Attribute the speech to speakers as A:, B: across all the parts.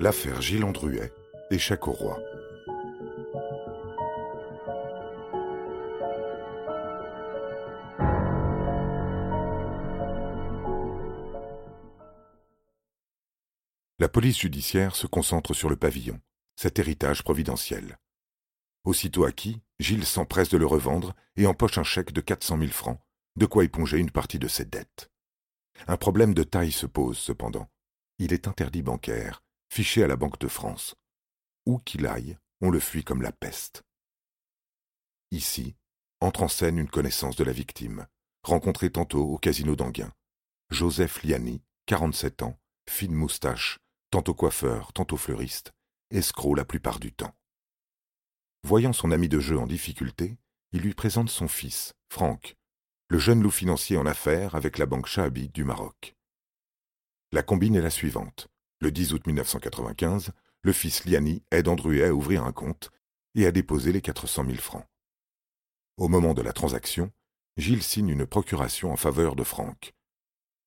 A: L'affaire Gilles Andruet, échec au roi. La police judiciaire se concentre sur le pavillon, cet héritage providentiel. Aussitôt acquis, Gilles s'empresse de le revendre et empoche un chèque de 400 000 francs, de quoi éponger une partie de ses dettes. Un problème de taille se pose cependant. Il est interdit bancaire, fiché à la Banque de France. Où qu'il aille, on le fuit comme la peste. Ici, entre en scène une connaissance de la victime, rencontrée tantôt au casino d'Anguin. Joseph Liani, 47 ans, fine moustache, tantôt coiffeur, tantôt fleuriste, escroc la plupart du temps. Voyant son ami de jeu en difficulté, il lui présente son fils, Franck, le jeune loup financier en affaires avec la banque Shahabi du Maroc. La combine est la suivante. Le 10 août 1995, le fils Liani aide Andruet à ouvrir un compte et à déposer les 400 000 francs. Au moment de la transaction, Gilles signe une procuration en faveur de Franck.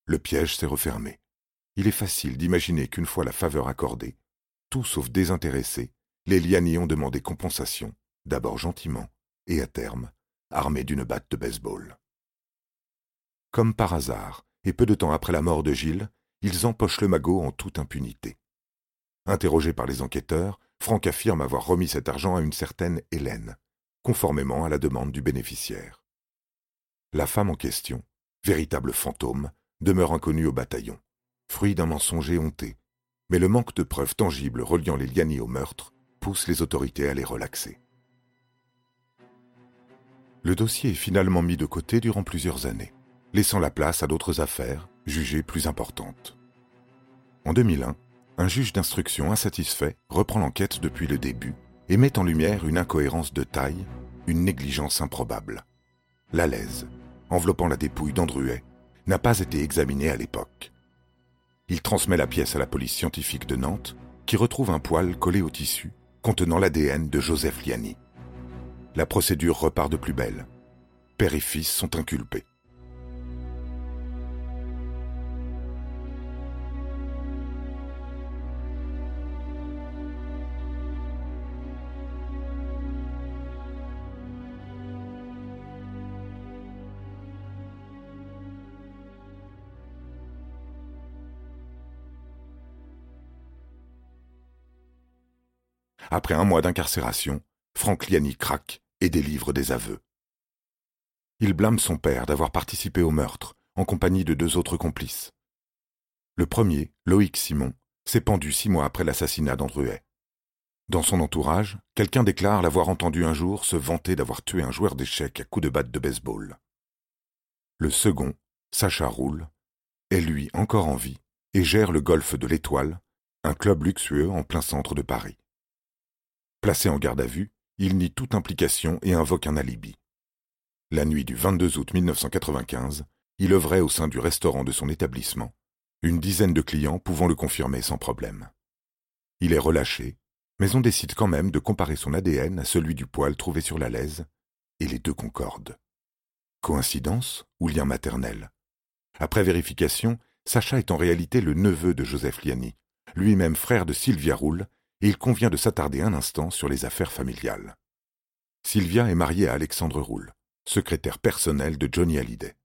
A: Le piège s'est refermé il est facile d'imaginer qu'une fois la faveur accordée, tout sauf désintéressé, les Liani ont demandé compensation, d'abord gentiment, et à terme, armés d'une batte de baseball. Comme par hasard, et peu de temps après la mort de Gilles, ils empochent le magot en toute impunité. Interrogé par les enquêteurs, Franck affirme avoir remis cet argent à une certaine Hélène, conformément à la demande du bénéficiaire. La femme en question, véritable fantôme, demeure inconnue au bataillon fruit d'un mensonge éhonté, mais le manque de preuves tangibles reliant les Liani au meurtre pousse les autorités à les relaxer. Le dossier est finalement mis de côté durant plusieurs années, laissant la place à d'autres affaires jugées plus importantes. En 2001, un juge d'instruction insatisfait reprend l'enquête depuis le début et met en lumière une incohérence de taille, une négligence improbable. La laise, enveloppant la dépouille d'Andruet, n'a pas été examinée à l'époque. Il transmet la pièce à la police scientifique de Nantes, qui retrouve un poil collé au tissu contenant l'ADN de Joseph Liani. La procédure repart de plus belle. Père et fils sont inculpés. Après un mois d'incarcération, Frank Liani craque et délivre des aveux. Il blâme son père d'avoir participé au meurtre en compagnie de deux autres complices. Le premier, Loïc Simon, s'est pendu six mois après l'assassinat d'Andruet. Dans son entourage, quelqu'un déclare l'avoir entendu un jour se vanter d'avoir tué un joueur d'échecs à coups de batte de baseball. Le second, Sacha Roule, est lui encore en vie et gère le golfe de l'Étoile, un club luxueux en plein centre de Paris. Placé en garde à vue, il nie toute implication et invoque un alibi. La nuit du 22 août 1995, il œuvrait au sein du restaurant de son établissement, une dizaine de clients pouvant le confirmer sans problème. Il est relâché, mais on décide quand même de comparer son ADN à celui du poil trouvé sur la laise, et les deux concordent. Coïncidence ou lien maternel? Après vérification, Sacha est en réalité le neveu de Joseph Liani, lui-même frère de Sylvia Roule, il convient de s'attarder un instant sur les affaires familiales. Sylvia est mariée à Alexandre Roule, secrétaire personnel de Johnny Hallyday.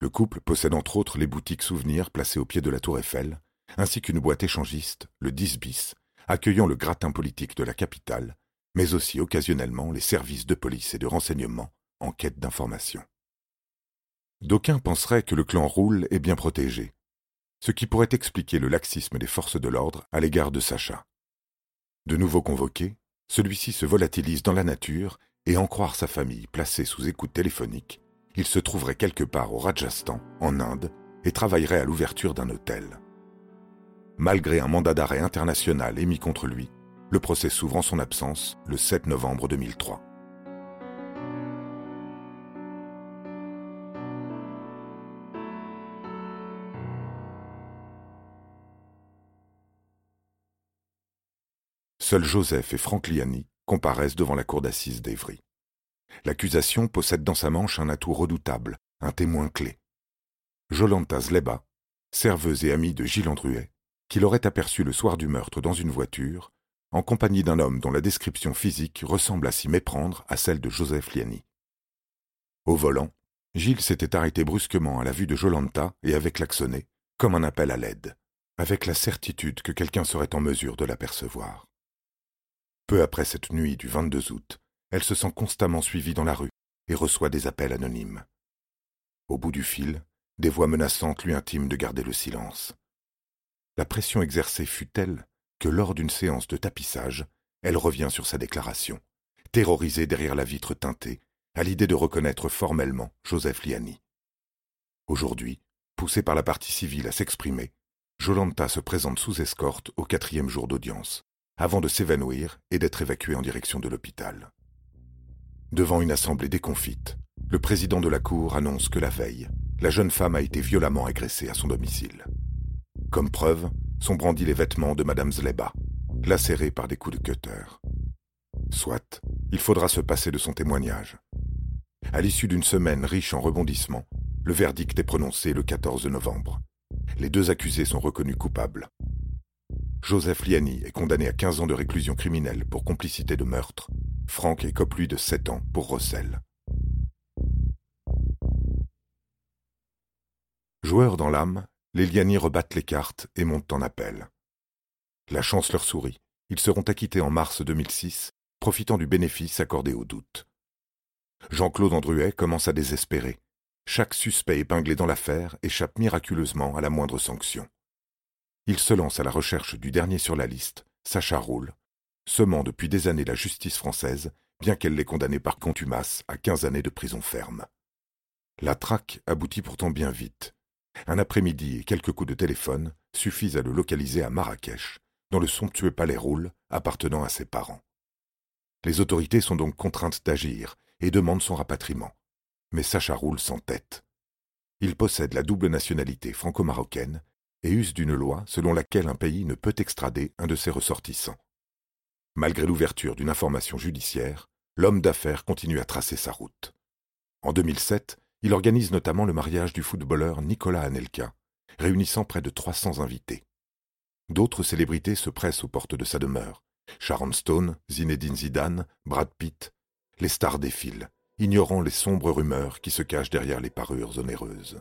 A: Le couple possède entre autres les boutiques souvenirs placées au pied de la tour Eiffel, ainsi qu'une boîte échangiste, le 10 bis, accueillant le gratin politique de la capitale, mais aussi occasionnellement les services de police et de renseignement en quête d'informations. D'aucuns penseraient que le clan Roule est bien protégé, ce qui pourrait expliquer le laxisme des forces de l'ordre à l'égard de Sacha. De nouveau convoqué, celui-ci se volatilise dans la nature et en croire sa famille placée sous écoute téléphonique, il se trouverait quelque part au Rajasthan, en Inde, et travaillerait à l'ouverture d'un hôtel. Malgré un mandat d'arrêt international émis contre lui, le procès s'ouvre en son absence le 7 novembre 2003. Seuls Joseph et Franck Liani comparaissent devant la cour d'assises d'Evry. L'accusation possède dans sa manche un atout redoutable, un témoin clé. Jolanta Zleba, serveuse et amie de Gilles Andruet, qu'il aurait aperçu le soir du meurtre dans une voiture, en compagnie d'un homme dont la description physique ressemble à s'y méprendre à celle de Joseph Liani. Au volant, Gilles s'était arrêté brusquement à la vue de Jolanta et avait klaxonné, comme un appel à l'aide, avec la certitude que quelqu'un serait en mesure de l'apercevoir. Peu après cette nuit du 22 août, elle se sent constamment suivie dans la rue et reçoit des appels anonymes. Au bout du fil, des voix menaçantes lui intiment de garder le silence. La pression exercée fut telle que lors d'une séance de tapissage, elle revient sur sa déclaration, terrorisée derrière la vitre teintée, à l'idée de reconnaître formellement Joseph Liani. Aujourd'hui, poussée par la partie civile à s'exprimer, Jolanta se présente sous escorte au quatrième jour d'audience, avant de s'évanouir et d'être évacuée en direction de l'hôpital. Devant une assemblée déconfite, le président de la Cour annonce que la veille, la jeune femme a été violemment agressée à son domicile. Comme preuve, sont brandis les vêtements de Madame Zleba, lacérés par des coups de cutter. Soit, il faudra se passer de son témoignage. À l'issue d'une semaine riche en rebondissements, le verdict est prononcé le 14 novembre. Les deux accusés sont reconnus coupables. Joseph Liani est condamné à 15 ans de réclusion criminelle pour complicité de meurtre. Franck écope lui de 7 ans pour recel. Joueurs dans l'âme, les Liani rebattent les cartes et montent en appel. La chance leur sourit. Ils seront acquittés en mars 2006, profitant du bénéfice accordé au doute. Jean-Claude Andruet commence à désespérer. Chaque suspect épinglé dans l'affaire échappe miraculeusement à la moindre sanction. Il se lance à la recherche du dernier sur la liste, Sacha Roule, semant depuis des années la justice française, bien qu'elle l'ait condamné par contumace à quinze années de prison ferme. La traque aboutit pourtant bien vite. Un après-midi et quelques coups de téléphone suffisent à le localiser à Marrakech, dans le somptueux palais Roule appartenant à ses parents. Les autorités sont donc contraintes d'agir et demandent son rapatriement. Mais Sacha Roule s'entête. Il possède la double nationalité franco-marocaine et use d'une loi selon laquelle un pays ne peut extrader un de ses ressortissants. Malgré l'ouverture d'une information judiciaire, l'homme d'affaires continue à tracer sa route. En 2007, il organise notamment le mariage du footballeur Nicolas Anelka, réunissant près de 300 invités. D'autres célébrités se pressent aux portes de sa demeure. Sharon Stone, Zinedine Zidane, Brad Pitt. Les stars défilent, ignorant les sombres rumeurs qui se cachent derrière les parures onéreuses.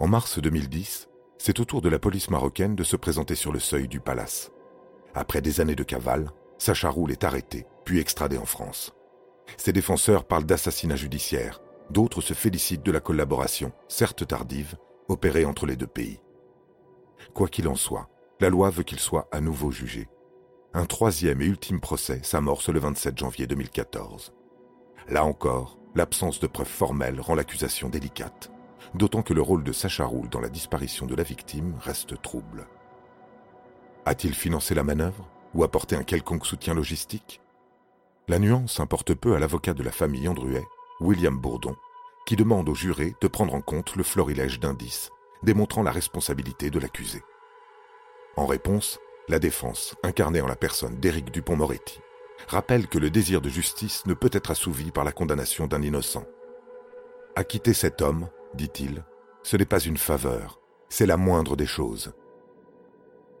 A: En mars 2010, c'est au tour de la police marocaine de se présenter sur le seuil du palace. Après des années de cavale, Sacha Roule est arrêté, puis extradé en France. Ses défenseurs parlent d'assassinat judiciaire, d'autres se félicitent de la collaboration, certes tardive, opérée entre les deux pays. Quoi qu'il en soit, la loi veut qu'il soit à nouveau jugé. Un troisième et ultime procès s'amorce le 27 janvier 2014. Là encore, l'absence de preuves formelles rend l'accusation délicate, d'autant que le rôle de Sacha Roule dans la disparition de la victime reste trouble. A-t-il financé la manœuvre ou apporté un quelconque soutien logistique? La nuance importe peu à l'avocat de la famille Andruet, William Bourdon, qui demande aux jurés de prendre en compte le florilège d'indices démontrant la responsabilité de l'accusé. En réponse, la défense, incarnée en la personne d'Éric Dupont-Moretti, rappelle que le désir de justice ne peut être assouvi par la condamnation d'un innocent. Acquitter cet homme, dit-il, ce n'est pas une faveur, c'est la moindre des choses.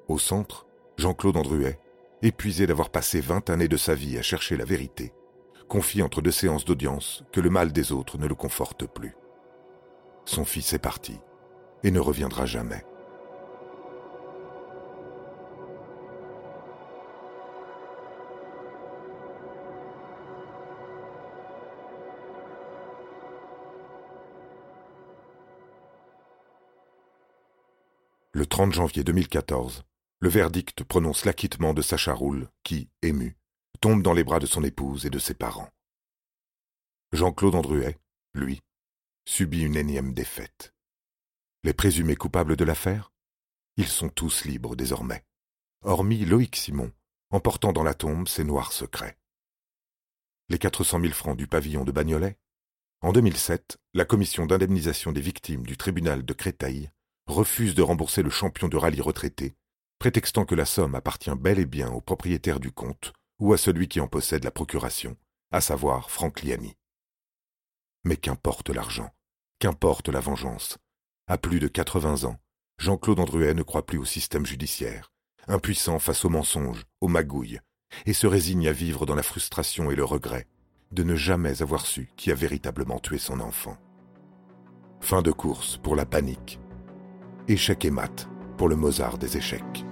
A: Au centre, Jean-Claude Andruet, épuisé d'avoir passé vingt années de sa vie à chercher la vérité, confie entre deux séances d'audience que le mal des autres ne le conforte plus. Son fils est parti et ne reviendra jamais. Le 30 janvier 2014, le verdict prononce l'acquittement de Sacha Roule, qui, ému, tombe dans les bras de son épouse et de ses parents. Jean-Claude Andruet, lui, subit une énième défaite. Les présumés coupables de l'affaire? Ils sont tous libres désormais, hormis Loïc Simon, emportant dans la tombe ses noirs secrets. Les 400 000 francs du pavillon de Bagnolet? En 2007, la commission d'indemnisation des victimes du tribunal de Créteil refuse de rembourser le champion de rallye retraité, prétextant que la somme appartient bel et bien au propriétaire du compte ou à celui qui en possède la procuration, à savoir Franck Liani. Mais qu'importe l'argent, qu'importe la vengeance. À plus de 80 ans, Jean-Claude Andruet ne croit plus au système judiciaire, impuissant face aux mensonges, aux magouilles, et se résigne à vivre dans la frustration et le regret de ne jamais avoir su qui a véritablement tué son enfant. Fin de course pour la panique. Échec et mat pour le Mozart des échecs.